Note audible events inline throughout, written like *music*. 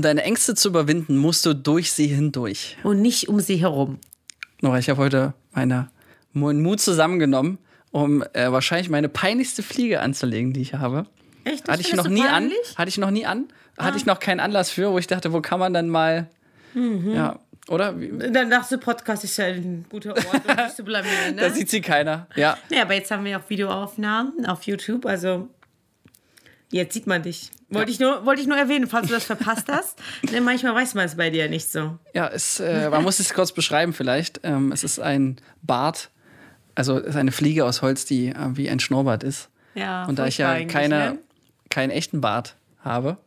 Um deine Ängste zu überwinden, musst du durch sie hindurch. Und nicht um sie herum. Nora, ich habe heute meine, meinen Mut zusammengenommen, um äh, wahrscheinlich meine peinlichste Fliege anzulegen, die ich habe. Echt? Das Hatte ich noch nie peinlich? an. Hatte ich noch nie an. Hatte Ah. ich noch keinen Anlass für, wo ich dachte, wo kann man dann mal. Mhm. Ja, oder? Dann dachte du, Podcast ist ja ein guter Ort, um *laughs* dich zu blamieren, ne? Da sieht sie keiner. Ja. Ja, aber jetzt haben wir auch Videoaufnahmen auf YouTube, also jetzt sieht man dich. Wollte, ich nur, wollte ich nur erwähnen, falls du das verpasst hast. *laughs* Denn manchmal weiß man es bei dir nicht so. Ja, es, äh, man muss es kurz beschreiben vielleicht. Ähm, es ist ein Bart, also es ist eine Fliege aus Holz, die äh, wie ein Schnurrbart ist. Ja, Und da ich ja keine, ne? keinen echten Bart habe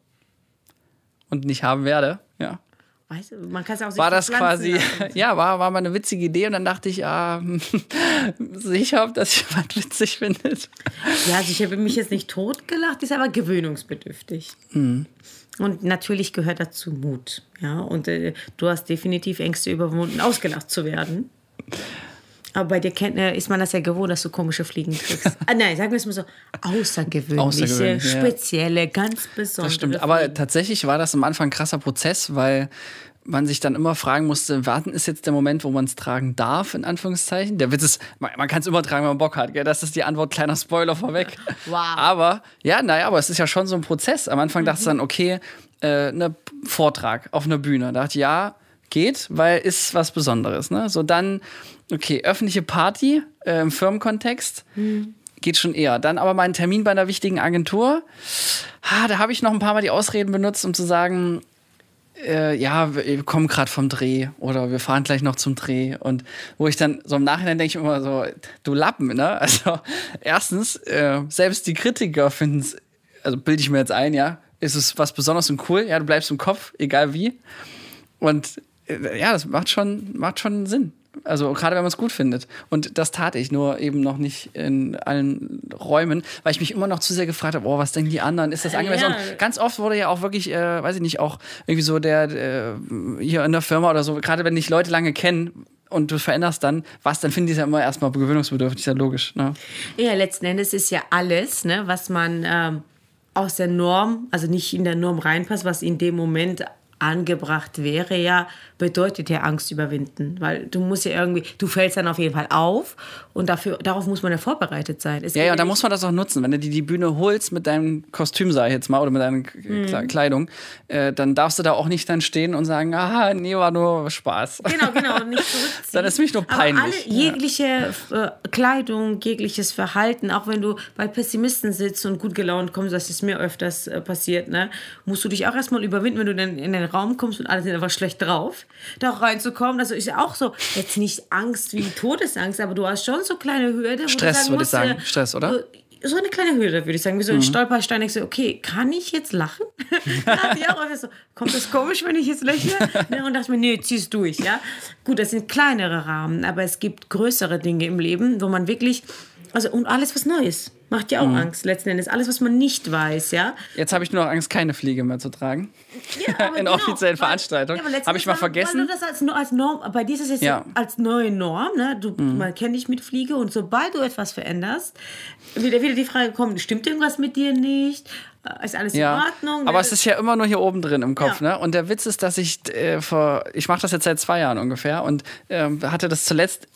und nicht haben werde, ja, Weißt du, man kann es auch sich war das quasi, lassen. *laughs* ja, war, war mal eine witzige Idee und dann dachte ich, ah, *laughs* sicher, dass *laughs* jemand witzig findet. Ja, also ich habe mich jetzt nicht totgelacht, ist aber gewöhnungsbedürftig. Mhm. Und natürlich gehört dazu Mut. Ja, und äh, du hast definitiv Ängste überwunden, ausgelacht zu werden. Aber bei dir kennt, äh, ist man das ja gewohnt, dass du komische Fliegen kriegst. *laughs* ah, nein, sagen wir es mal so: außergewöhnliche, Außergewöhnlich, ja. spezielle, ganz besondere. Das stimmt. Aber Fliegen. tatsächlich war das am Anfang ein krasser Prozess, weil man sich dann immer fragen musste, warten ist jetzt der Moment, wo man es tragen darf, in Anführungszeichen. Der Witz ist, man, man kann es immer tragen, wenn man Bock hat. Gell? Das ist die Antwort, kleiner Spoiler vorweg. *laughs* Wow. Aber, ja, naja, aber es ist ja schon so ein Prozess. Am Anfang dachte ich Mhm. dann, okay, äh, ne Vortrag auf einer Bühne. Da dachte ich, ja, geht, weil ist was Besonderes. Ne? So dann, okay, öffentliche Party äh, im Firmenkontext. Mhm. Geht schon eher. Dann aber mal einen Termin bei einer wichtigen Agentur. Ah, da habe ich noch ein paar Mal die Ausreden benutzt, um zu sagen, äh, ja, wir kommen gerade vom Dreh oder wir fahren gleich noch zum Dreh. Und wo ich dann so im Nachhinein denke ich immer so, du Lappen, ne? *laughs* Also erstens, äh, selbst die Kritiker finden es, also bilde ich mir jetzt ein, ja, ist es was Besonderes und cool, ja, du bleibst im Kopf, egal wie. Und äh, ja, das macht schon, macht schon Sinn. Also gerade wenn man es gut findet. Und das tat ich, nur eben noch nicht in allen Räumen, weil ich mich immer noch zu sehr gefragt habe, oh, was denken die anderen? Ist das angemessen? ja. Und ganz oft wurde ja auch wirklich, äh, weiß ich nicht, auch irgendwie so der, äh, hier in der Firma oder so, gerade wenn dich Leute lange kennen und du veränderst dann was, dann finden die es ja immer erstmal gewöhnungsbedürftig, ist ja logisch. Ne? Ja, letzten Endes ist ja alles, ne, was man ähm, aus der Norm, also nicht in der Norm reinpasst, was in dem Moment angebracht wäre, ja, bedeutet ja Angst überwinden. Weil du musst ja irgendwie, du fällst dann auf jeden Fall auf und dafür, darauf muss man ja vorbereitet sein. Es Ja, ja, und da muss man das auch nutzen. Wenn du dir die Bühne holst mit deinem Kostüm, sag ich jetzt mal, oder mit deiner Mhm. Kle- Kleidung, äh, dann darfst du da auch nicht dann stehen und sagen, aha, nee, war nur Spaß. Genau, genau, *laughs* nicht zurückziehen. Dann ist mich nur Aber peinlich. alle, jegliche äh, Kleidung, jegliches Verhalten, auch wenn du bei Pessimisten sitzt und gut gelaunt kommst, das ist mir öfters äh, passiert, ne, musst du dich auch erstmal überwinden, wenn du dann in den Raum kommst und alle sind einfach schlecht drauf, da reinzukommen. Also ist ja auch so, jetzt nicht Angst wie Todesangst, aber du hast schon so kleine Hürde. Stress, würde ich sagen. Stress, oder? äh, so eine kleine Hürde, würde ich sagen. Wie so Mhm. ein Stolperstein. Ich so, okay, kann ich jetzt lachen? *laughs* ich auch so, kommt das komisch, wenn ich jetzt lächle? Ne, und dachte mir, nee, zieh's durch, ja. Gut, das sind kleinere Rahmen, aber es gibt größere Dinge im Leben, wo man wirklich, also, und alles was Neues macht ja auch Mhm. Angst, letzten Endes. Alles, was man nicht weiß, ja. Jetzt habe ich nur noch Angst, keine Fliege mehr zu tragen. Ja, *laughs* In genau, offiziellen weil- Veranstaltungen. letzten Habe ich mal vergessen. Weil du das als, als Norm, bei dir ist es jetzt Ja. Mhm. als neue Norm, ne? Du, man kennt dich mit Fliege und sobald du etwas veränderst, wieder, wieder die Frage kommt, stimmt irgendwas mit dir nicht? Äh, Ist alles in Ja, Ordnung? aber es ist ja immer nur hier oben drin im Kopf, Ja. ne? Und der Witz ist, dass ich äh, vor, ich mache das jetzt seit zwei Jahren ungefähr und ähm, hatte das zuletzt,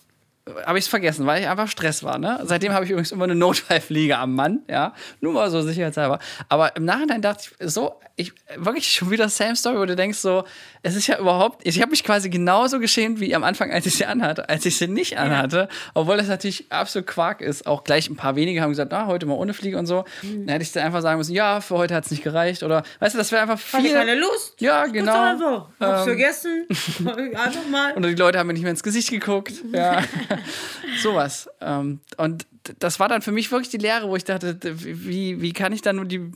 habe ich es vergessen, weil ich einfach Stress war, ne? Seitdem habe ich übrigens immer eine Notfallfliege am Mann, ja? Nur mal so sicherheitshalber. Aber im Nachhinein dachte ich so, ich wirklich schon wieder same Story, wo du denkst so, es ist ja überhaupt, ich habe mich quasi genauso geschämt wie am Anfang, als ich sie anhatte, als ich sie nicht anhatte, obwohl das natürlich absolut Quark ist. Auch gleich ein paar wenige haben gesagt, na, heute mal ohne Fliege und so. Mhm. Dann hätte ich dann einfach sagen müssen, ja, für heute hat es nicht gereicht oder, weißt du, das wäre einfach Hatte viel. keine Lust. Ja, genau. Hab's Ähm. vergessen. Einfach mal. *laughs* Und die Leute haben mir nicht mehr ins Gesicht geguckt. Ja. *laughs* *laughs* Sowas. Ähm, und das war dann für mich wirklich die Lehre, wo ich dachte, wie, wie kann ich dann nur die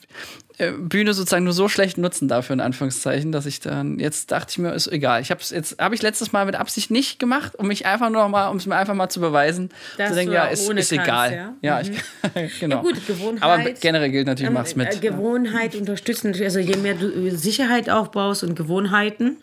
äh, Bühne sozusagen nur so schlecht nutzen dafür, in Anführungszeichen, dass ich dann, jetzt dachte ich mir, ist egal. Ich habe es jetzt, habe ich letztes Mal mit Absicht nicht gemacht, um mich einfach nur noch mal, um es mir einfach mal zu beweisen, Dass zu denken, ja, ist, ist kannst, egal. ja? Ja, ich, *laughs* genau. Ja, gut, Gewohnheit. Aber generell gilt natürlich, Ähm, mach's mit. äh, Gewohnheit unterstützen. natürlich. Also je mehr du äh, Sicherheit aufbaust und Gewohnheiten,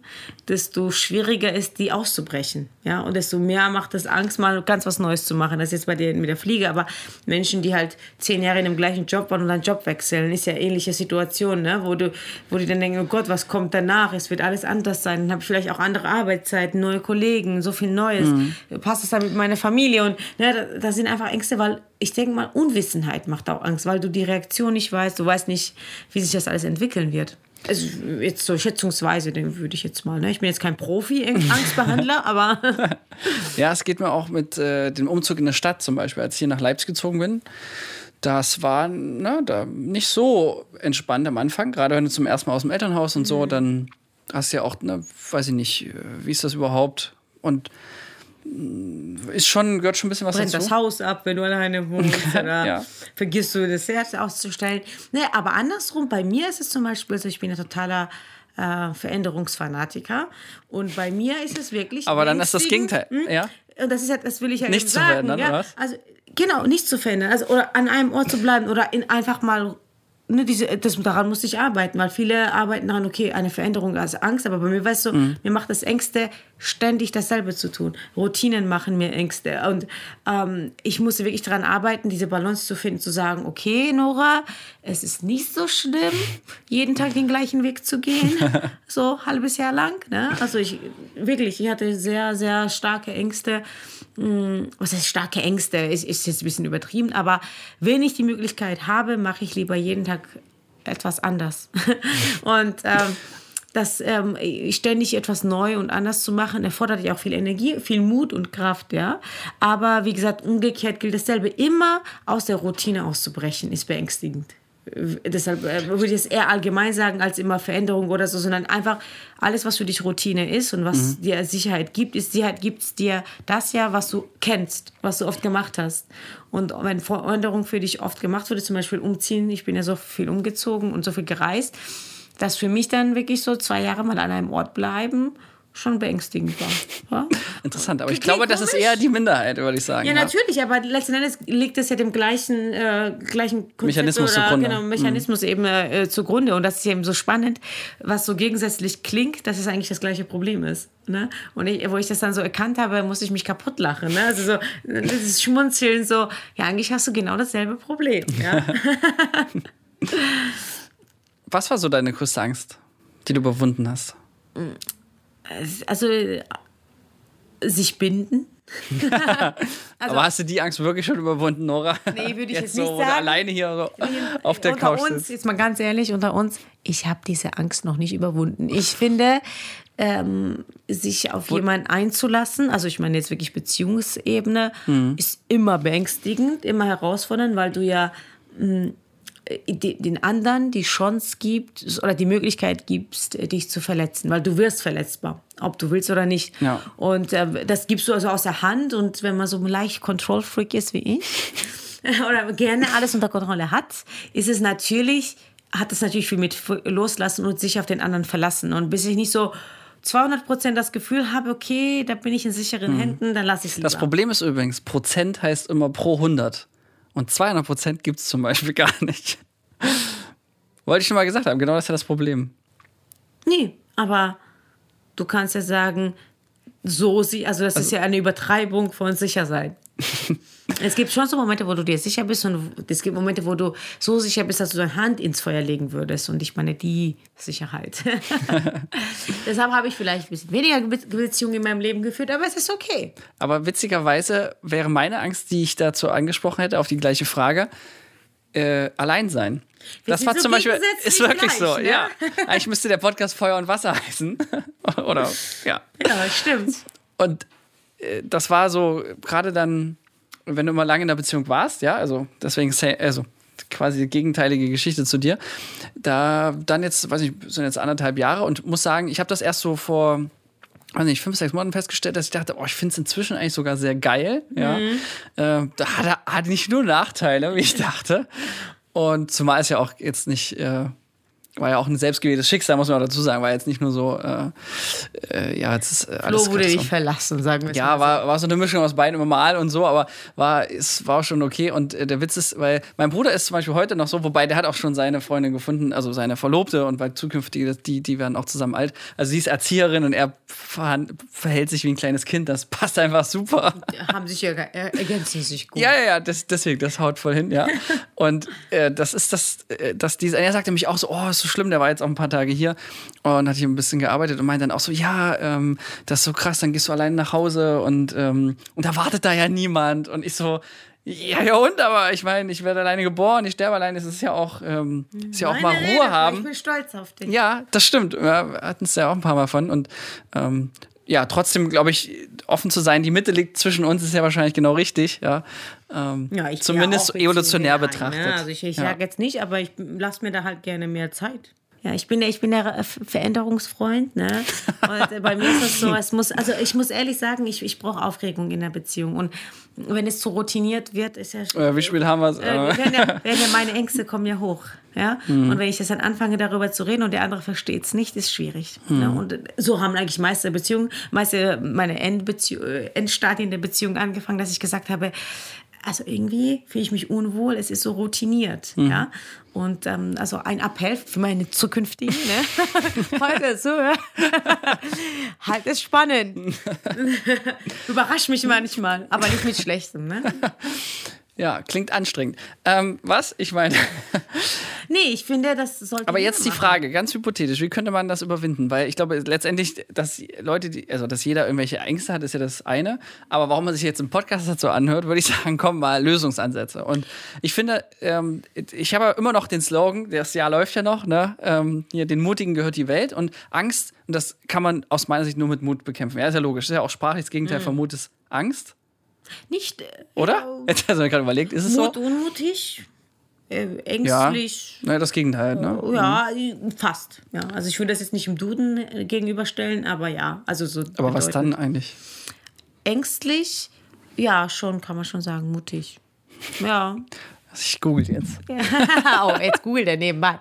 desto schwieriger ist, die auszubrechen. Ja, und desto mehr macht es Angst, mal ganz was Neues zu machen. Das ist jetzt bei dir mit der Fliege, aber Menschen, die halt zehn Jahre in dem gleichen Job waren und einen Job wechseln, ist ja ähnliche Situation. Ne? wo, du, wo die dann denken, oh Gott, was kommt danach? Es wird alles anders sein. Dann habe ich vielleicht auch andere Arbeitszeiten, neue Kollegen, so viel Neues. Mhm. Passt es dann mit meiner Familie? Und ne, da sind einfach Ängste, weil ich denke mal, Unwissenheit macht auch Angst, weil du die Reaktion nicht weißt, du weißt nicht, wie sich das alles entwickeln wird. Also jetzt so schätzungsweise, den würde ich jetzt mal. Ne? Ich bin jetzt kein Profi, *laughs* Angstbehandler, aber. *laughs* ja, es geht mir auch mit äh, dem Umzug in der Stadt zum Beispiel, als ich hier nach Leipzig gezogen bin. Das war ne, da nicht so entspannt am Anfang. Gerade wenn du zum ersten Mal aus dem Elternhaus und so, mhm. dann hast du ja auch, ne, weiß ich nicht, äh, wie ist das überhaupt? Und ist schon, gehört schon ein bisschen was Brennt dazu. das Haus ab, wenn du alleine wohnst *laughs* oder ja. vergisst du das Herz auszustellen. Nee, aber andersrum, bei mir ist es zum Beispiel, also ich bin ein totaler äh, Veränderungsfanatiker und bei mir ist es wirklich. Aber dann ist das Gegenteil, hm? ja. Und das ist halt, das will ich ja nicht zu verändern, ja? oder was? Also genau, nicht zu verändern, also oder an einem Ort zu bleiben oder in einfach mal ne, diese, das, daran musste ich arbeiten, weil viele arbeiten daran, okay, eine Veränderung als Angst, aber bei mir weißt du, mhm. mir macht das Ängste, ständig dasselbe zu tun. Routinen machen mir Ängste und ähm, ich musste wirklich daran arbeiten, diese Balance zu finden, zu sagen, okay, Nora, es ist nicht so schlimm, jeden Tag den gleichen Weg zu gehen, *laughs* so ein halbes Jahr lang. Ne? Also ich wirklich, ich hatte sehr, sehr starke Ängste hm, was heißt starke Ängste, ist, ist jetzt ein bisschen übertrieben, aber wenn ich die Möglichkeit habe, mache ich lieber jeden Tag etwas anders. *laughs* und ähm, das ähm, ständig etwas neu und anders zu machen, erfordert ja auch viel Energie, viel Mut und Kraft, ja. Aber wie gesagt, umgekehrt gilt dasselbe. Immer aus der Routine auszubrechen, ist beängstigend deshalb äh, würde ich es eher allgemein sagen als immer Veränderung oder so, sondern einfach alles, was für dich Routine ist und was mhm. dir Sicherheit gibt, ist Sicherheit gibt es dir das ja, was du kennst, was du oft gemacht hast. Und wenn Veränderung für dich oft gemacht wurde, zum Beispiel umziehen, ich bin ja so viel umgezogen und so viel gereist, dass für mich dann wirklich so zwei Jahre mal an einem Ort bleiben schon beängstigend war. Ja? *laughs* Interessant, aber ich glaube, das ist eher die Minderheit, würde ich sagen. Ja, ja, natürlich, aber letzten Endes liegt es ja dem gleichen, äh, gleichen Konzept Mechanismus oder, zugrunde. Genau, Mechanismus mhm. eben äh, zugrunde. Und das ist eben so spannend, was so gegensätzlich klingt, dass es eigentlich das gleiche Problem ist. Ne? Und ich, wo ich das dann so erkannt habe, musste ich mich kaputt lachen. Ne? Also so dieses Schmunzeln, so, ja, eigentlich hast du genau dasselbe Problem. Ja? *laughs* was war so deine größte Angst, die du überwunden hast? Mhm also sich binden. also, *laughs* Aber hast du die Angst wirklich schon überwunden, Nora? Nee, würde ich jetzt, jetzt nicht so, sagen. alleine hier so auf der unter Couch uns, sitzt. Jetzt mal ganz ehrlich, unter uns, ich habe diese Angst noch nicht überwunden. Ich finde, ähm, sich auf jemanden einzulassen, also ich meine jetzt wirklich Beziehungsebene, mhm. ist immer beängstigend, immer herausfordernd, weil du ja mh, hm, den anderen die Chance gibt oder die Möglichkeit gibst, dich zu verletzen, weil du wirst verletzbar, ob du willst oder nicht. Ja. Und äh, das gibst du also aus der Hand und wenn man so leicht Control-Freak ist wie ich *laughs* oder gerne alles unter Kontrolle hat, ist es natürlich, hat es natürlich viel mit loslassen und sich auf den anderen verlassen und bis ich nicht so 200 Prozent das Gefühl habe, okay, da bin ich in sicheren hm. Händen, dann lasse ich es. Das Problem ist übrigens, Prozent heißt immer pro 100. Und 200 Prozent gibt es zum Beispiel *laughs* gar nicht. *laughs* Wollte ich schon mal gesagt haben, genau das ist ja das Problem. Nee, aber du kannst ja sagen, so sie, also das also, ist ja eine Übertreibung von sicher sein. *laughs* es gibt schon so Momente, wo du dir sicher bist und es gibt Momente, wo du so sicher bist, dass du deine Hand ins Feuer legen würdest und ich meine die Sicherheit. *laughs* Deshalb habe ich vielleicht ein bisschen weniger Beziehungen in meinem Leben geführt, aber es ist okay. Aber witzigerweise wäre meine Angst, die ich dazu angesprochen hätte, auf die gleiche Frage, äh, allein sein. Wir das war so zum Beispiel, ist wirklich gleich, so, ne? ja. Eigentlich müsste der Podcast Feuer und Wasser heißen. *laughs* Oder, ja. Ja, stimmt. Und äh, das war so, gerade dann, wenn du mal lange in der Beziehung warst, ja, also deswegen, also quasi die gegenteilige Geschichte zu dir. Da dann jetzt, weiß ich, sind jetzt anderthalb Jahre und muss sagen, ich habe das erst so vor weiß nicht, fünf, sechs Monaten festgestellt, dass ich dachte, oh, ich finde es inzwischen eigentlich sogar sehr geil. Ja. Mhm. Äh, da hat er hat nicht nur Nachteile, wie ich dachte. Und zumal es ja auch jetzt nicht, äh, war ja auch ein selbstgewähltes Schicksal, muss man auch dazu sagen. War jetzt nicht nur so, äh, äh, ja, jetzt ist äh, alles Flo wurde dich verlassen, sagen wir Ja, war, war so eine Mischung aus beiden immer mal und so, aber war, es war schon okay. Und äh, der Witz ist, weil mein Bruder ist zum Beispiel heute noch so, wobei der hat auch schon seine Freundin gefunden, also seine Verlobte und weil zukünftige, die, die werden auch zusammen alt. Also sie ist Erzieherin und er verhält sich wie ein kleines Kind. Das passt einfach super. Haben sich ja ge- er- ergänzen sich gut. Ja, ja, ja, das, deswegen, das haut voll hin, ja. *laughs* Und äh, das ist das, äh, dass diese, er sagte mich auch so, oh, ist so schlimm, der war jetzt auch ein paar Tage hier und hat hier ein bisschen gearbeitet und meinte dann auch so, ja, ähm, das ist so krass, dann gehst du allein nach Hause und, ähm, und da wartet da ja niemand. Und ich so, ja, ja und, aber ich meine, ich werde alleine geboren, ich sterbe alleine, es ist ja auch, ähm, ist ja auch mal Ruhe Rede, haben. Ich bin stolz auf dich. Ja, das stimmt. Wir hatten es ja auch ein paar Mal von. Und ähm, ja, trotzdem glaube ich, offen zu sein, die Mitte liegt zwischen uns, ist ja wahrscheinlich genau richtig. Ja, ähm, Ja, ich zumindest evolutionär ein bisschen betrachtet. Ne? Also ich, ich ja. sage jetzt nicht, aber ich lasse mir da halt gerne mehr Zeit. Ja, ich bin der, ich bin der äh, Veränderungsfreund, ne? Und äh, bei mir ist es so, es muss, also ich muss ehrlich sagen, ich, ich brauche Aufregung in der Beziehung. Und wenn es zu routiniert wird, ist ja Äh, wie spät haben wir es? äh, werden, ja, werden ja meine Ängste kommen ja hoch. Ja? Mhm. Und wenn ich das dann anfange, darüber zu reden und der andere versteht es nicht, ist schwierig. Mhm. Ne? Und so haben eigentlich meiste Beziehungen, meiste meine Endbeziehung, äh, Endstadien der Beziehung angefangen, dass ich gesagt habe, also irgendwie fühle ich mich unwohl, es ist so routiniert. Mhm. Ja? Und ähm, also ein Appell für meine zukünftigen, ne? heute so, ja? halt es spannend. *laughs* Überrascht mich manchmal, aber nicht mit Schlechtem. Ne? *laughs* Ja, klingt anstrengend. Ähm, was? Ich meine, *laughs* Nee, ich finde, das sollte. aber jetzt die machen. Frage, ganz hypothetisch, wie könnte man das überwinden? Weil ich glaube, letztendlich, dass Leute, die, also dass jeder irgendwelche Ängste hat, ist ja das eine. Aber warum man sich jetzt im Podcast dazu anhört, würde ich sagen, komm mal, Lösungsansätze. Und ich finde, ähm, ich habe ja immer noch den Slogan, das Jahr läuft ja noch, ne? Ähm, hier, den Mutigen gehört die Welt. Und Angst, und das kann man aus meiner Sicht nur mit Mut bekämpfen. Ja, ist ja logisch. Das ist ja auch sprachlich das Gegenteil von Mut ist Angst, Nicht. äh, oder? Ja, *laughs* Jetzt hast du mir gerade überlegt, ist es Mut, so? unmutig, äh, Ja. ängstlich. Naja, das Gegenteil, ne? Ja, fast. Ja, also ich würde das jetzt nicht im Duden äh, gegenüberstellen, aber ja, also so. Aber was dann eigentlich? Ängstlich, ja, schon, kann man schon sagen, mutig. Ja. *laughs* Ich google jetzt. *laughs* oh, jetzt googelt er nebenbei.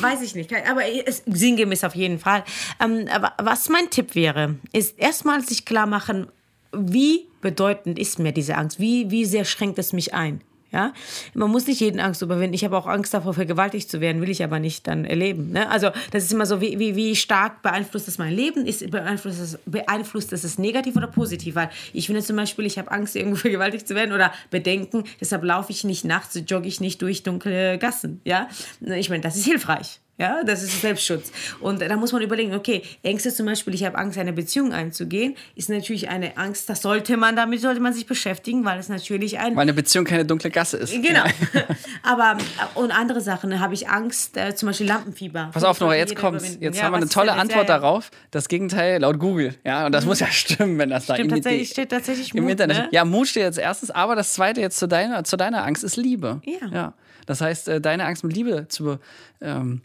Weiß ich nicht. Aber es, sinngemäß auf jeden Fall. Ähm, aber was mein Tipp wäre, ist erstmal sich klar machen, wie bedeutend ist mir diese Angst? Wie, wie sehr schränkt es mich ein? Ja, man muss nicht jeden Angst überwinden. Ich habe auch Angst davor, vergewaltigt zu werden, will ich aber nicht dann erleben. Ne? Also das ist immer so, wie, wie, wie stark beeinflusst das mein Leben? Ist beeinflusst es, beeinflusst es es negativ oder positiv? Weil ich finde zum Beispiel, ich habe Angst, irgendwo *laughs* vergewaltigt zu werden oder Bedenken, deshalb laufe ich nicht nachts, jogge ich nicht durch dunkle Gassen. Ja, ich meine, das ist hilfreich. Ja, das ist Selbstschutz. Und da muss man überlegen, okay, Ängste zum Beispiel, ich habe Angst, eine Beziehung einzugehen, ist natürlich eine Angst, das sollte man, damit sollte man sich beschäftigen, weil es natürlich ein Weil eine Beziehung keine dunkle Gasse ist. Genau. *laughs* Aber und andere Sachen, ne, habe ich Angst, äh, zum Beispiel Lampenfieber. Pass auf, Nora, jetzt kommt's. überwinden. Jetzt Ja, haben wir eine tolle jetzt? Antwort Ja, darauf. Das Gegenteil laut Google. Ja, und das muss ja *laughs* stimmen, wenn das da Stimmt im, tatsächlich, steht tatsächlich im Mut, Internet ne? Ja, Mut steht als erstes, aber das zweite jetzt zu deiner, zu deiner Angst ist Liebe. Ja. ja. Das heißt, äh, deine Angst mit Liebe zu ähm,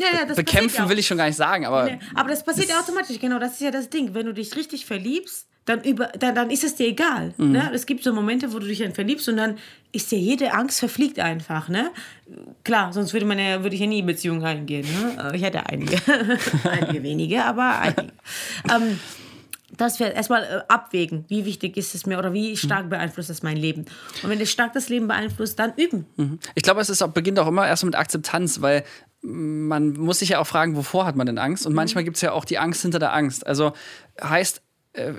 Ja, ja, bekämpfen, will ich schon gar nicht sagen, aber Nee, Aber das passiert ja automatisch, genau, das ist ja das Ding. Wenn du dich richtig verliebst, dann, über, dann, dann ist es dir egal. Mhm. Ne? Es gibt so Momente, wo du dich dann verliebst und dann ist dir jede Angst verfliegt einfach. Ne? Klar, sonst würde, man ja, würde ich ja nie in Beziehungen eingehen. Ne? Ich hätte einige. *laughs* einige wenige, aber einige. *laughs* ähm, dass wir erstmal äh, abwägen, wie wichtig ist es mir oder wie stark beeinflusst es mein Leben. Und wenn es stark das Leben beeinflusst, dann üben. Ich glaube, es ist beginnt auch immer erst mit Akzeptanz, weil man muss sich ja auch fragen, wovor hat man denn Angst? Und manchmal gibt es ja auch die Angst hinter der Angst. Also heißt,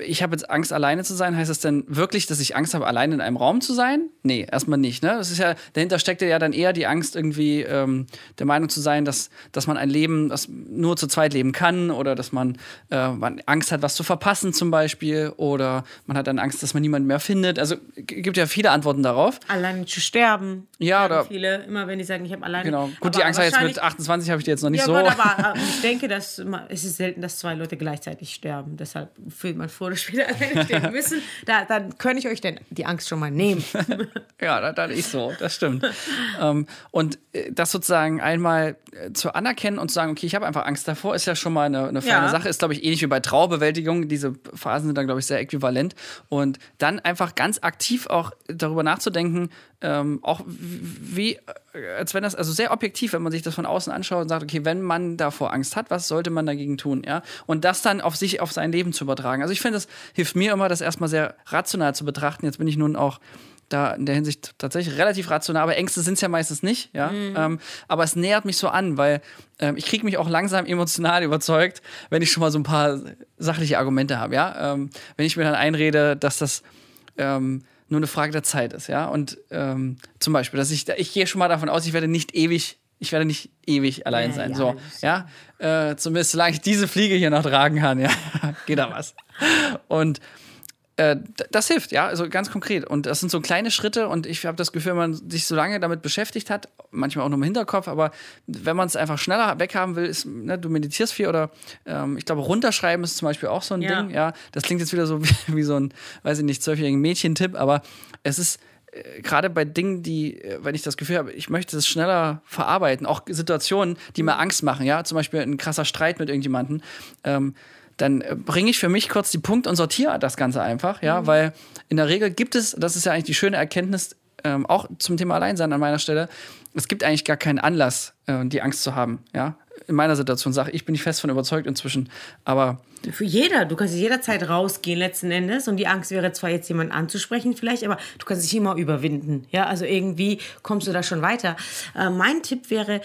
ich habe jetzt Angst, alleine zu sein. Heißt das denn wirklich, dass ich Angst habe, alleine in einem Raum zu sein? Nee, erstmal nicht. Ne? Das ist ja, dahinter steckt ja dann eher die Angst, irgendwie ähm, der Meinung zu sein, dass, dass man ein Leben, das nur zu zweit leben kann oder dass man, äh, man Angst hat, was zu verpassen zum Beispiel oder man hat dann Angst, dass man niemanden mehr findet. Also gibt ja viele Antworten darauf. Alleine zu sterben. Ja, oder- Viele, immer wenn die sagen, ich habe alleine. Genau. Gut, Aber die Angst war jetzt mit 28 habe ich die jetzt noch nicht ja, so. Gott, aber *laughs* äh, ich denke, dass es ist selten, dass zwei Leute gleichzeitig sterben. Deshalb fühlt man vor oder später alleine sterben *laughs* müssen. Da, dann könnte ich euch denn die Angst schon mal nehmen. *laughs* Ja, da, da ist so, das stimmt. ähm, und äh, das sozusagen einmal äh, zu anerkennen und zu sagen, okay, ich habe einfach Angst davor, ist ja schon mal eine, eine feine Ja. Sache. Ist, glaube ich, ähnlich wie bei Trauerbewältigung. Diese Phasen sind dann, glaube ich, sehr äquivalent. Und dann einfach ganz aktiv auch darüber nachzudenken, ähm, auch wie, als wenn das, also sehr objektiv, wenn man sich das von außen anschaut und sagt, okay, wenn man davor Angst hat, was sollte man dagegen tun, ja? Und das dann auf sich, auf sein Leben zu übertragen. Also ich finde, das hilft mir immer, das erstmal sehr rational zu betrachten. Jetzt bin ich nun auch da in der Hinsicht tatsächlich relativ rational, aber Ängste sind es ja meistens nicht, ja. Mhm. Ähm, aber es nähert mich so an, weil ähm, ich kriege mich auch langsam emotional *laughs* überzeugt, wenn ich schon mal so ein paar sachliche Argumente habe, ja. Ähm, wenn ich mir dann einrede, dass das ähm, nur eine Frage der Zeit ist, ja. Und ähm, zum Beispiel, dass ich, ich gehe schon mal davon aus, ich werde nicht ewig, ich werde nicht ewig allein ja, sein. Ja, so, ja. Äh, zumindest solange ich diese Fliege hier noch tragen kann, ja, *laughs* geht da was. Und äh, das hilft, ja, also ganz konkret. Und das sind so kleine Schritte und ich habe das Gefühl, wenn man sich so lange damit beschäftigt hat, manchmal auch nur im Hinterkopf, aber wenn man es einfach schneller weghaben will, ist, ne, du meditierst viel oder ähm, ich glaube, runterschreiben ist zum Beispiel auch so ein ja. Ding, ja. Das klingt jetzt wieder so *laughs* wie, wie so ein, weiß ich nicht, zwölfjährigen Mädchentipp, aber es ist äh, gerade bei Dingen, die, äh, wenn ich das Gefühl habe, ich möchte es schneller verarbeiten, auch Situationen, die mir Angst machen, ja, zum Beispiel ein krasser Streit mit irgendjemandem, ähm, dann äh, bringe ich für mich kurz die Punkte und sortiere das Ganze einfach, ja, mhm. weil in der Regel gibt es, das ist ja eigentlich die schöne Erkenntnis, ähm, auch zum Thema Alleinsein an meiner Stelle, es gibt eigentlich gar keinen Anlass, äh, die Angst zu haben, ja. In meiner Situation sage ich, bin ich fest von überzeugt inzwischen, aber. Für jeder, du kannst jederzeit rausgehen letzten Endes und die Angst wäre zwar jetzt jemanden anzusprechen vielleicht, aber du kannst dich immer überwinden, ja, also irgendwie kommst du da schon weiter. Äh, mein Tipp wäre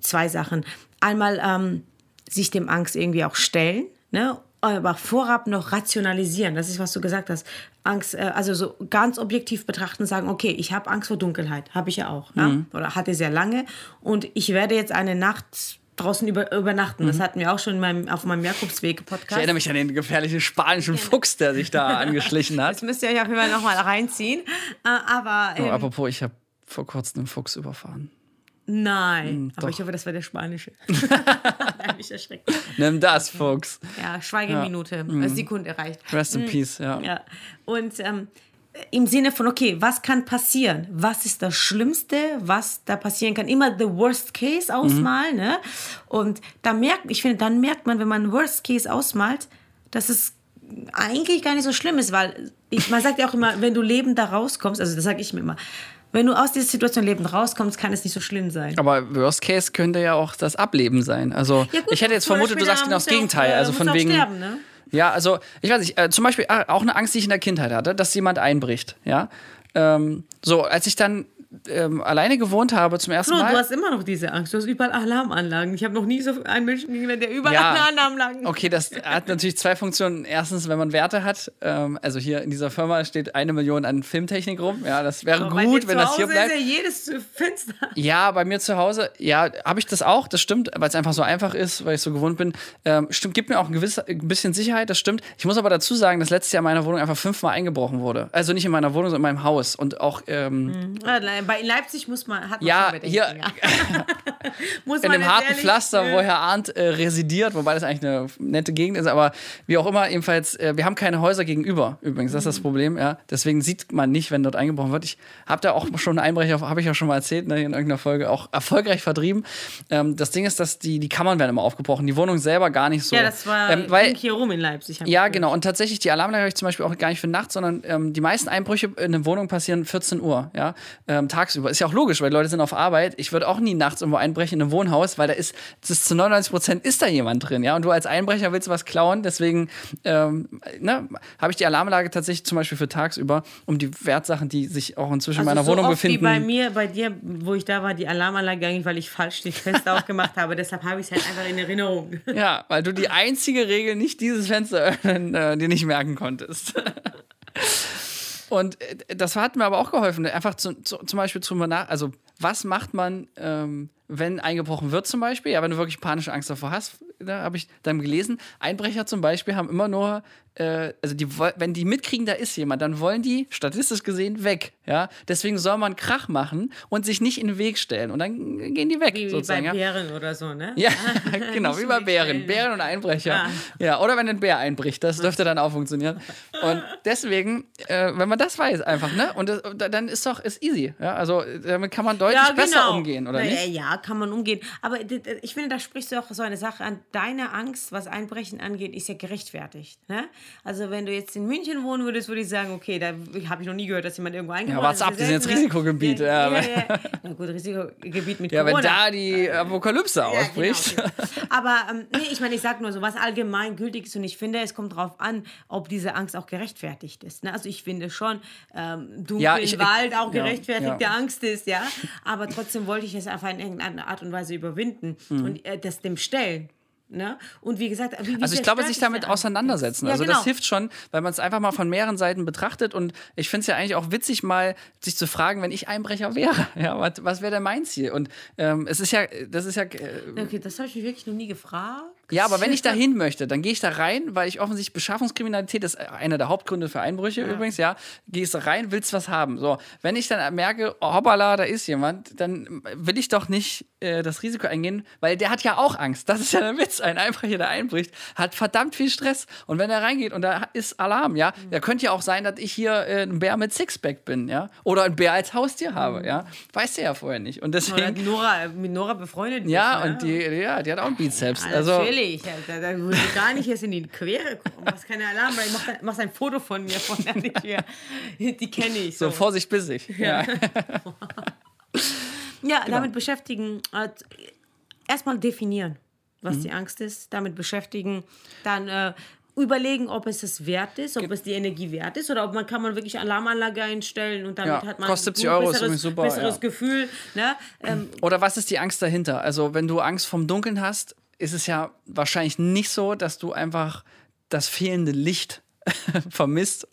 zwei Sachen. Einmal ähm, sich dem Angst irgendwie auch stellen, Ne? aber vorab noch rationalisieren. Das ist, was du gesagt hast. Angst, äh, also so ganz objektiv betrachten, sagen, okay, ich habe Angst vor Dunkelheit, habe ich ja auch, mhm. ja? oder hatte sehr lange und ich werde jetzt eine Nacht draußen über, übernachten. Mhm. Das hatten wir auch schon meinem, auf meinem Jakobsweg-Podcast. Ich erinnere mich an den gefährlichen spanischen Fuchs, der sich da *laughs* angeschlichen hat. Das müsst ihr euch auf jeden Fall nochmal reinziehen. Äh, aber, ähm, oh, apropos, ich habe vor kurzem einen Fuchs überfahren. Nein, hm, aber ich hoffe, das war der spanische. *laughs* da mich erschreckt. Nimm das, Fuchs. Ja, Schweigeminute, ja. Mhm. Sekunde reicht. Rest in mhm. peace, ja. ja. Und ähm, im Sinne von, okay, was kann passieren? Was ist das Schlimmste, was da passieren kann? Immer the worst case ausmalen. Mhm. Ne? Und da merkt, ich finde, dann merkt man, wenn man worst case ausmalt, dass es eigentlich gar nicht so schlimm ist, weil ich, man sagt ja auch immer, wenn du lebend da rauskommst, also das sage ich mir immer, wenn du aus dieser Situation lebend rauskommst, kann es nicht so schlimm sein. Aber Worst Case könnte ja auch das Ableben sein. Also ja gut, ich hätte jetzt vermutet, du sagst genau das Gegenteil. Auch, also von wegen. Sterben, ne? Ja, also ich weiß nicht, äh, zum Beispiel äh, auch eine Angst, die ich in der Kindheit hatte, dass jemand einbricht. Ja, ähm, so als ich dann ähm, alleine gewohnt habe zum ersten Bro, Mal. Du hast immer noch diese Angst. Du hast überall Alarmanlagen. Ich habe noch nie so einen Menschen gesehen, der überall ja, *laughs* Alarmanlagen Okay, das hat natürlich zwei Funktionen. Erstens, wenn man Werte hat. Ähm, also hier in dieser Firma steht eine Million an Filmtechnik rum. Ja, das wäre oh, gut, wenn das hier bleibt. Ist ja jedes Fenster. Ja, bei mir zu Hause, ja, habe ich das auch. Das stimmt, weil es einfach so einfach ist, weil ich so gewohnt bin. Ähm, stimmt, gibt mir auch ein, gewiss, ein bisschen Sicherheit. Das stimmt. Ich muss aber dazu sagen, dass letztes Jahr in meiner Wohnung einfach fünfmal eingebrochen wurde. Also nicht in meiner Wohnung, sondern in meinem Haus und auch. Ähm, mhm. Bei Leipzig muss man, hat man ja, hier *laughs* muss in einem harten Pflaster, wo Herr Arndt äh, residiert, wobei das eigentlich eine nette Gegend ist, aber wie auch immer, jedenfalls, äh, wir haben keine Häuser gegenüber, übrigens, das ist das mhm. Problem, ja. Deswegen sieht man nicht, wenn dort eingebrochen wird. Ich habe da auch schon einen Einbrecher, habe ich ja schon mal erzählt, ne, in irgendeiner Folge, auch erfolgreich vertrieben. Ähm, das Ding ist, dass die, die Kammern werden immer aufgebrochen, die Wohnung selber gar nicht so. Ja, das war ähm, weil, hier rum in Leipzig. Ja, genau. Und tatsächlich, die Alarmanlage habe ich zum Beispiel auch gar nicht für Nacht, sondern ähm, die meisten Einbrüche in einer Wohnung passieren 14 Uhr, ja, ähm, tagsüber. Ist ja auch logisch, weil Leute sind auf Arbeit. Ich würde auch nie nachts irgendwo einbrechen in ein Wohnhaus, weil da ist, das ist zu 99 Prozent ist da jemand drin, ja. Und du als Einbrecher willst was klauen, deswegen ähm, ne, habe ich die Alarmanlage tatsächlich zum Beispiel für tagsüber, um die Wertsachen, die sich auch inzwischen also in meiner so Wohnung oft befinden. Wie bei mir, bei dir, wo ich da war, die Alarmanlage gegangen, weil ich falsch die Fenster *laughs* aufgemacht habe. Deshalb habe ich es halt einfach in Erinnerung. Ja, weil du die einzige Regel nicht dieses Fenster öffnen, äh, die nicht merken konntest. *laughs* Und äh, das hat mir aber auch geholfen, einfach zu, zu, zum Beispiel zu nach, also was macht man, ähm, wenn eingebrochen wird zum Beispiel? Ja, wenn du wirklich panische Angst davor hast, da habe ich dann gelesen, Einbrecher zum Beispiel haben immer nur äh, also die, wenn die mitkriegen, da ist jemand, dann wollen die statistisch gesehen weg. Ja? Deswegen soll man Krach machen und sich nicht in den Weg stellen. Und dann gehen die weg. Wie, sozusagen, wie bei Bären oder so, ne? Ja, *laughs* *laughs* genau, wie bei Bären. Bären und Einbrecher. Ja. ja. Oder wenn ein Bär einbricht, das dürfte dann auch funktionieren. Und deswegen, äh, wenn man das weiß, einfach, ne? Und das, dann ist doch ist easy. Ja? Also damit kann man deutlich ja, genau. besser umgehen, oder nicht? Ja, kann man umgehen. Aber ich finde, da sprichst du auch so eine Sache an. Deine Angst, was Einbrechen angeht, ist ja gerechtfertigt. Ne? Also wenn du jetzt in München wohnen würdest, würde ich sagen, okay, da habe ich noch nie gehört, dass jemand irgendwo eingebaut Ja, warte ab, die sind jetzt Risikogebiet. Ja, Ja, ja, ja. ja gut, Risikogebiet mit Ja, wenn Corona. da die Apokalypse Ja, ausbricht. genau, okay. Aber ähm, nee, ich meine, ich sage nur so, was allgemein gültig ist und ich finde, es kommt darauf an, ob diese Angst auch gerechtfertigt ist. Ne? Also ich finde schon, ähm, dunkel Ja, im ich- Wald auch ja, gerechtfertigte ja. Angst ist, ja. Aber trotzdem wollte ich es einfach in irgendeiner Art und Weise überwinden Mhm. und äh, das dem stellen. Ne? Und wie gesagt, wie, wie Also ich glaube, sich damit auseinandersetzen. Ja, also genau. das hilft schon, weil man es einfach mal von mehreren Seiten betrachtet. Und ich finde es ja eigentlich auch witzig, mal sich zu fragen, wenn ich Einbrecher wäre, *laughs* ja, was, was wäre denn mein Ziel? Und ähm, es ist ja, das ist ja, äh, Okay, das habe ich mich wirklich noch nie gefragt. Ja, aber wenn ich da hin möchte, dann gehe ich da rein, weil ich offensichtlich Beschaffungskriminalität ist einer der Hauptgründe für Einbrüche übrigens, ja. Gehst da rein, willst was haben. So, wenn ich dann merke, oh, hoppala, da ist jemand, dann will ich doch nicht äh, das Risiko eingehen, weil der hat ja auch Angst. Das ist ja der Witz. Ein Einbrecher, der einbricht, hat verdammt viel Stress. Und wenn er reingeht und da ist Alarm, ja, Mhm. da könnte ja auch sein, dass ich hier äh, ein Bär mit Sixpack bin, ja. Oder ein Bär als Haustier habe, ja. Weißt du ja vorher nicht. Und deswegen. Nora, mit Nora befreundet Ja, ne? und die, ja, die hat auch einen Bizeps. Ja, Also, Ja, da, da würde ich gar nicht jetzt in die Quere kommen. Machst keine Alarm, weil ich mach, mach ein Foto von mir, von der nicht mehr. Die kenne ich. so, Vorsicht, bissig. Ja. *laughs* Ja, Genau. damit beschäftigen, äh, erstmal definieren, was Mhm. die Angst ist, damit beschäftigen, dann äh, überlegen, ob es es wert ist, ob es die Energie wert ist oder ob man kann man wirklich Alarmanlage einstellen und damit Ja, hat man kostet 70 ein Euro, ist besseres, super, besseres ja. Gefühl. Ne? Ähm, Oder was ist die Angst dahinter? Also, wenn du Angst vom Dunkeln hast, ist es ja wahrscheinlich nicht so, dass du einfach das fehlende Licht *laughs* vermisst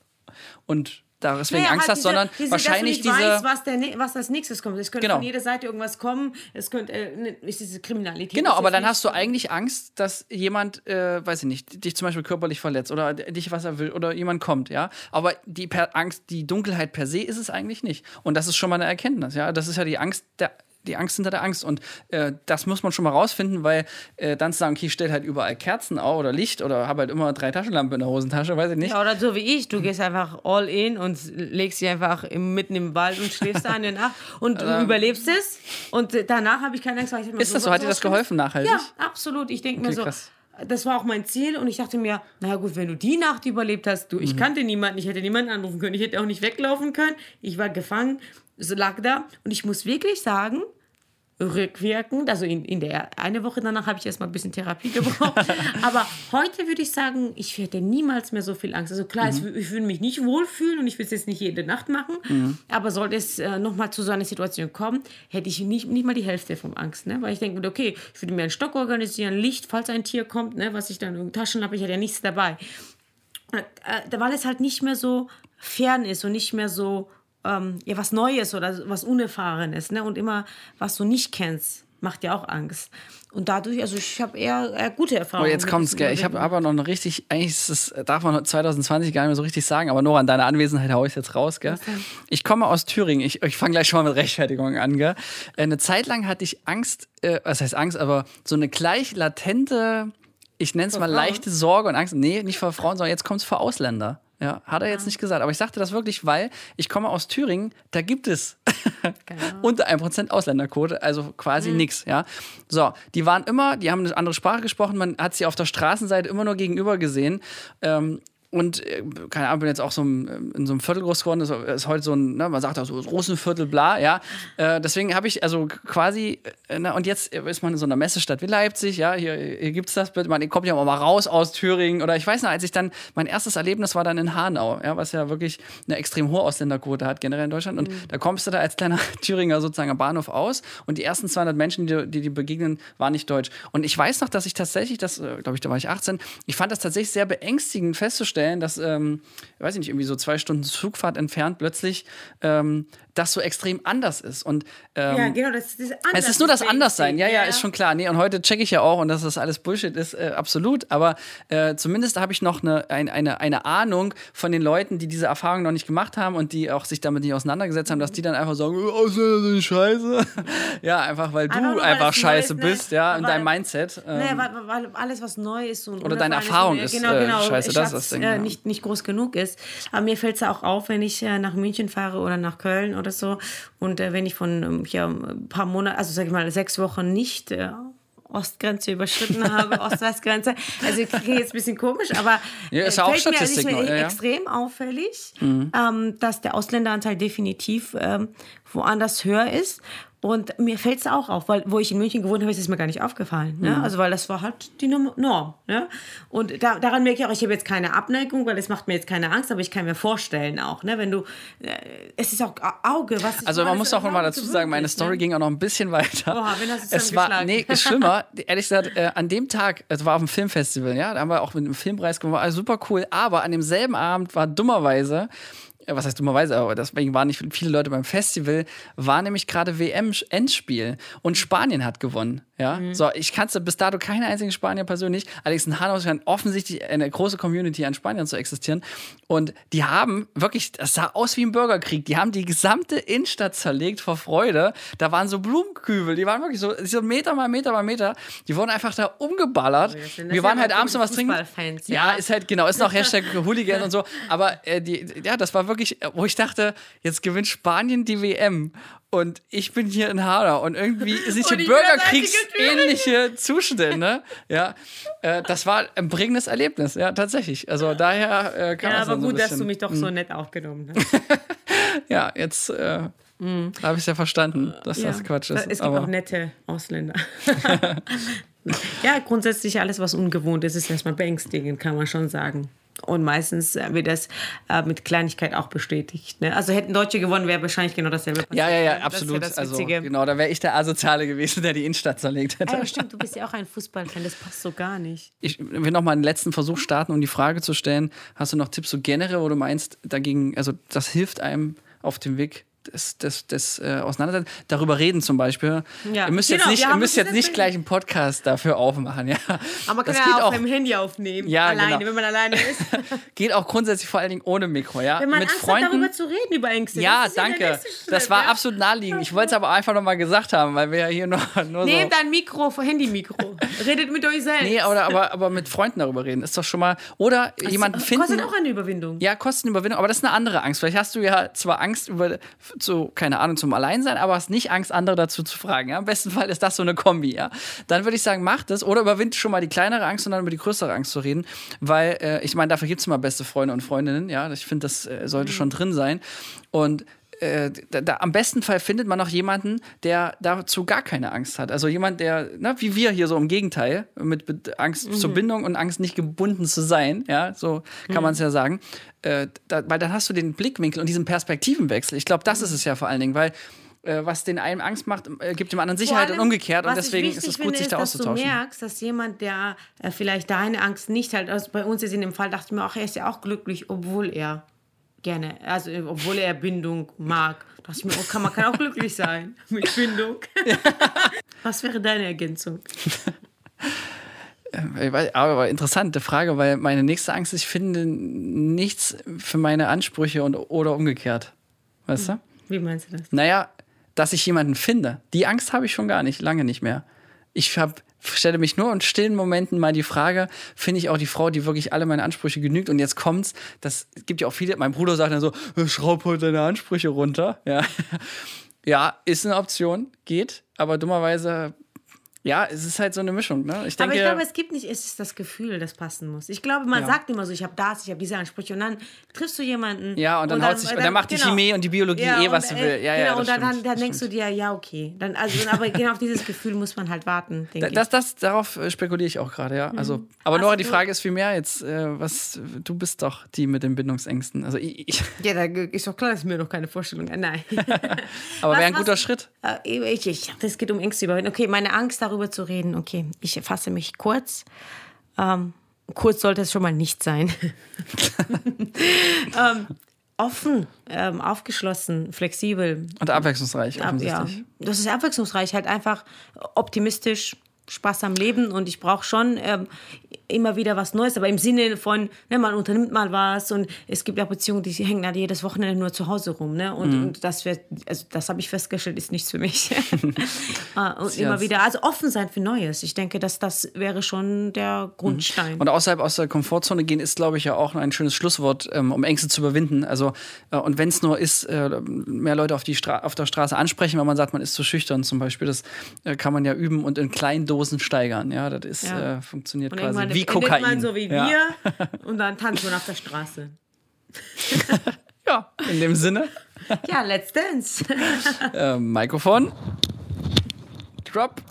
und da deswegen naja, Angst halt hast, diese- sondern diese, wahrscheinlich dass du nicht diese. weißt, was, der, ne- was als nächstes kommt. Es könnte Genau. von jeder Seite irgendwas kommen. Es könnte äh, ne, ist diese Kriminalität. Genau, aber dann hast du eigentlich Angst, dass jemand, äh, weiß ich nicht, dich zum Beispiel körperlich verletzt oder dich was er will oder jemand kommt, ja. Aber die per Angst, die Dunkelheit per se ist es eigentlich nicht. Und das ist schon mal eine Erkenntnis, ja. Das ist ja die Angst der die Angst hinter der Angst. Und äh, das muss man schon mal rausfinden, weil äh, dann zu sagen, okay, ich stelle halt überall Kerzen auf oder Licht oder habe halt immer drei Taschenlampen in der Hosentasche, weiß ich nicht. Ja, oder so wie ich, du gehst einfach all in und legst sie einfach im, mitten im Wald und schläfst da eine *laughs* Nacht und du überlebst es. Und äh, danach habe ich keine Angst. Weil ich Ist das so? Hat dir das geholfen nachhaltig? Ja, absolut. Ich denke mir Okay, so, krass. das war auch mein Ziel und ich dachte mir, na gut, wenn du die Nacht überlebt hast, du, Mhm. ich kannte niemanden, ich hätte niemanden anrufen können, ich hätte auch nicht weglaufen können. Ich war gefangen, so lag da und ich muss wirklich sagen, rückwirkend, also in, in der eine Woche danach habe ich erstmal ein bisschen Therapie gebraucht, *laughs* aber heute würde ich sagen, ich hätte niemals mehr so viel Angst. Also klar, es, ich würde mich nicht wohlfühlen und ich will es jetzt nicht jede Nacht machen, aber sollte es äh, nochmal zu so einer Situation kommen, hätte ich nicht, nicht mal die Hälfte vom Angst, ne? weil ich denke, okay, ich würde mir einen Stock organisieren, Licht, falls ein Tier kommt, ne? was ich dann in Taschen habe, ich hätte ja nichts dabei. Äh, weil es halt nicht mehr so fern ist und nicht mehr so ähm, ja, was Neues oder was Unerfahrenes. Ne? Und immer, was du nicht kennst, macht ja auch Angst. Und dadurch, also ich habe eher, eher gute Oh, Erfahrungen. jetzt mit kommt's, gell. Ich habe aber noch eine richtig, eigentlich es, darf man 2020 gar nicht mehr so richtig sagen, aber nur an deiner Anwesenheit hau ich jetzt raus, gell. Ich komme aus Thüringen. Ich, ich fange gleich schon mal mit Rechtfertigung an, gell. Äh, Eine Zeit lang hatte ich Angst, äh, was heißt Angst, aber so eine gleich latente, ich nenne es mal Frauen? leichte Sorge und Angst. Nee, nicht vor Frauen, sondern jetzt kommt's vor Ausländer. Ja, hat er jetzt nicht gesagt. Aber ich sagte das wirklich, weil ich komme aus Thüringen, da gibt es *laughs* unter 1% Ausländerquote, also quasi nix, ja. So, die waren immer, die haben eine andere Sprache gesprochen, man hat sie auf der Straßenseite immer nur gegenüber gesehen. Ähm, und äh, keine Ahnung, bin jetzt auch so im, in so einem Viertel groß geworden, das ist heute so ein, ne, man sagt auch so Russenviertel, bla, ja. Äh, deswegen habe ich also quasi, äh, na, und jetzt ist man in so einer Messestadt wie Leipzig, ja, hier, hier gibt's das, bitte, man kommt ja auch mal raus aus Thüringen oder ich weiß noch, als ich dann, mein erstes Erlebnis war dann in Hanau, ja, was ja wirklich eine extrem hohe Ausländerquote hat generell in Deutschland und da kommst du da als kleiner *laughs* Thüringer sozusagen am Bahnhof aus und die ersten 200 Menschen, die die, die begegnen, waren nicht deutsch. Und ich weiß noch, dass ich tatsächlich, das, glaube ich, da war ich 18, ich fand das tatsächlich sehr beängstigend festzustellen, dass, ähm, ich weiß nicht, irgendwie so zwei Stunden Zugfahrt entfernt plötzlich ähm, das so extrem anders ist. Und ähm, Ja, genau, das, das es ist nur das Anderssein, ja, ja, ist schon klar. Nee, und heute checke ich ja auch, und dass das alles Bullshit ist, äh, absolut. Aber äh, zumindest habe ich noch eine, ein, eine, eine Ahnung von den Leuten, die diese Erfahrung noch nicht gemacht haben und die auch sich damit nicht auseinandergesetzt haben, dass die dann einfach sagen, oh, Ausländer sind scheiße. *laughs* ja, einfach weil du Einfach nur, einfach scheiße neu ist, ne? bist, ja, in deinem Mindset. Ähm, Naja, weil, weil alles, was neu ist und Oder deine Erfahrung und- ist, genau, äh, genau, scheiße, das ist das Ding, ja. nicht, nicht groß genug ist. Aber mir fällt es auch auf, wenn ich äh, nach München fahre oder nach Köln oder so. Und äh, wenn ich von ähm, ein paar Monaten, also sag ich mal, sechs Wochen nicht äh, Ostgrenze überschritten *laughs* habe, Ost-West-Grenze. Also ich kriege jetzt ein bisschen komisch, aber Ja, ist äh, auch fällt mir- ist mir ja, ja. extrem auffällig, ähm, dass der Ausländeranteil definitiv ähm, woanders höher ist. Und mir fällt es auch auf, weil wo ich in München gewohnt habe, ist es mir gar nicht aufgefallen. Ne? Mhm. Also weil das war halt die Norm. Ne? Und da, daran merke ich auch, ich habe jetzt keine Abneigung, weil es macht mir jetzt keine Angst, aber ich kann mir vorstellen auch, ne? wenn du, äh, es ist auch Auge, was Also man muss auch Auge mal dazu sagen, meine ist, Story ne? ging auch noch ein bisschen weiter. Oha, wen hast du es war, nee, ist schlimmer. *laughs* Ehrlich gesagt, äh, an dem Tag, es war auf dem Filmfestival, ja, da haben wir auch mit einem Filmpreis gewonnen, war super cool. Aber an demselben Abend war dummerweise, was heißt dummerweise, aber deswegen waren nicht viele Leute beim Festival, war nämlich gerade WM-Endspiel und Spanien hat gewonnen. Ja, Mhm. so, ich kannte bis dato keine einzigen Spanier persönlich. Allerdings in Hanau scheint offensichtlich eine große Community an Spaniern zu existieren. Und die haben wirklich, das sah aus wie ein Bürgerkrieg. Die haben die gesamte Innenstadt zerlegt vor Freude. Da waren so Blumenkübel, die waren wirklich so, so Meter mal Meter mal Meter. Die wurden einfach da umgeballert. das Wir waren halt abends noch was trinken. Ja, ja. ist halt, genau, ist noch *laughs* Hashtag Hooligan und so. Aber äh, die, ja, das war wirklich, äh, wo ich dachte, jetzt gewinnt Spanien die WM. Und ich bin hier in Hanau und irgendwie *laughs* Und hier bürgerkriegsähnliche Zustände. Ja, äh, das war ein prägendes Erlebnis, ja, tatsächlich. Also daher äh, kann Ja, man aber so gut, ein dass du mich doch so nett aufgenommen hast. *laughs* Ja, jetzt äh, habe ich ja verstanden, dass Ja. das Quatsch ist. Es gibt aber auch nette Ausländer. *laughs* ja, grundsätzlich alles, was ungewohnt ist, ist erstmal beängstigend, kann man schon sagen. Und meistens äh, wird das äh, mit Kleinigkeit auch bestätigt. Ne? Also hätten Deutsche gewonnen, wäre wahrscheinlich genau dasselbe passiert. ja, ja, ja, ne? absolut. Das das also genau, da wäre ich der Asoziale gewesen, der die Innenstadt zerlegt hätte. Ah, ja, stimmt, du bist ja auch ein Fußballfan, das passt so gar nicht. Ich will noch mal einen letzten Versuch starten, um die Frage zu stellen: Hast du noch Tipps so generell, wo du meinst, dagegen, also das hilft einem auf dem Weg des, des, des äh, Auseinandersetzens? Darüber reden zum Beispiel. Ja, ihr müsst genau, jetzt nicht, ihr müsst das jetzt nicht gleich einen Podcast dafür aufmachen, ja. Aber man kann das ja geht auch beim Handy aufnehmen. Ja, alleine, genau. wenn man alleine ist. *laughs* geht auch grundsätzlich vor allen Dingen ohne Mikro, ja. Wenn man Mit Angst Freunden. hat, darüber zu reden, über Ängste. ja, Das danke. Das war ja. absolut naheliegend. Ich wollte es aber einfach noch mal gesagt haben, weil wir ja hier nur, *laughs* nur so. Nehmt ein Mikro, Handy-Mikro. Redet mit euch selbst. Nee, aber, aber, aber mit Freunden darüber reden ist doch schon mal. Oder jemanden Das finden. Kostet auch eine Überwindung. Ja, Kostenüberwindung, aber das ist eine andere Angst. Vielleicht hast du ja zwar Angst über, so, keine Ahnung, zum Alleinsein, aber hast nicht Angst, andere dazu zu fragen. Ja? Im besten Fall ist das so eine Kombi, ja. Dann würde ich sagen, mach das oder überwind schon mal die kleinere Angst und dann über die größere Angst zu reden. Weil, äh, ich meine, dafür gibt es immer beste Freunde und Freundinnen, ja. Ich finde, das äh, sollte schon drin sein. Und äh, da, da, am besten Fall findet man noch jemanden, der dazu gar keine Angst hat. Also jemand, der, na, wie wir hier so im Gegenteil, mit Be- Angst zur Bindung und Angst nicht gebunden zu sein, ja, so kann man es ja sagen. Äh, da, weil dann hast du den Blickwinkel und diesen Perspektivenwechsel. Ich glaube, das ist es ja vor allen Dingen, weil äh, was den einen Angst macht, äh, gibt dem anderen Sicherheit Vor und allem, umgekehrt. Und deswegen ist es gut, finde, sich da ist, dass auszutauschen. Du merkst, dass jemand, der äh, vielleicht deine Angst nicht hat, also bei uns ist in dem Fall, dachte ich mir auch, er ist ja auch glücklich, obwohl er gerne, also obwohl er Bindung mag. Dachte ich mir, oh, kann, man kann auch glücklich sein *laughs* mit Bindung. *laughs* Was wäre deine Ergänzung? Weiß- Aber interessante Frage, weil meine nächste Angst ist, ich finde nichts für meine Ansprüche und, oder umgekehrt. Weißt du? Wie meinst du das? Naja, dass ich jemanden finde. Die Angst habe ich schon gar nicht, lange nicht mehr. Ich hab, stelle mich nur in stillen Momenten mal die Frage, finde ich auch die Frau, die wirklich alle meine Ansprüche genügt? Und jetzt kommt's, das gibt ja auch viele, mein Bruder sagt dann so, schraub heute deine Ansprüche runter. Ja. *laughs* ja, ist eine Option, geht, aber dummerweise, ja, es ist halt so eine Mischung. Ne? Ich denke, Aber ich glaube, es gibt nicht, es ist das Gefühl, das passen muss. Ich glaube, man Ja. sagt immer so, ich habe das, ich habe diese Ansprüche und dann triffst du jemanden. Ja, und dann haut sich- und dann macht die Chemie und die Biologie eh, und, was sie will. Ja, ja, genau, das und dann, stimmt, dann, dann das denkst du dir, ja, okay. Dann, also, *laughs* aber genau auf dieses Gefühl muss man halt warten, denke ich. das, das, darauf äh, spekuliere ich auch gerade, ja. Also, aber Hast Nora, die Frage ist vielmehr jetzt, äh, was, du bist doch die mit den Bindungsängsten. Also ich, ich *laughs* Ja, da ist doch klar, dass mir noch keine Vorstellung. äh, Nein. *laughs* aber wäre ein guter was- Schritt. Äh, Ich, ich, das geht um Ängste überwinden. Okay, meine Angst darüber zu reden. Okay, ich fasse mich kurz. Ähm, kurz sollte es schon mal nicht sein. *laughs* ähm, offen, ähm, aufgeschlossen, flexibel. Und abwechslungsreich, Ab, ja, offensichtlich. das ist abwechslungsreich, halt einfach optimistisch, Spaß am Leben und ich brauche schon ähm, immer wieder was Neues, aber im Sinne von, ne, man unternimmt mal was und es gibt ja Beziehungen, die hängen halt jedes Wochenende nur zu Hause rum, ne? Und, Mhm. und das also das habe ich festgestellt, ist nichts für mich. *laughs* *laughs* Ah, und immer wieder, also offen sein für Neues. Ich denke, dass das wäre schon der Grundstein. Mhm. Und außerhalb aus der Komfortzone gehen ist, glaube ich, ja auch ein schönes Schlusswort, ähm, um Ängste zu überwinden. Also, äh, und wenn es nur ist, äh, mehr Leute auf, die Stra auf der Straße ansprechen, wenn man sagt, man ist zu schüchtern zum Beispiel, das äh, kann man ja üben und in kleinen Dosen steigern. Ja, das ist, Ja. äh, funktioniert Und quasi wie Kokain. man so wie ja. wir *laughs* und dann tanzt man auf der Straße. *laughs* ja, in dem Sinne, *laughs* Ja, let's dance. äh, Mikrofon. Drop.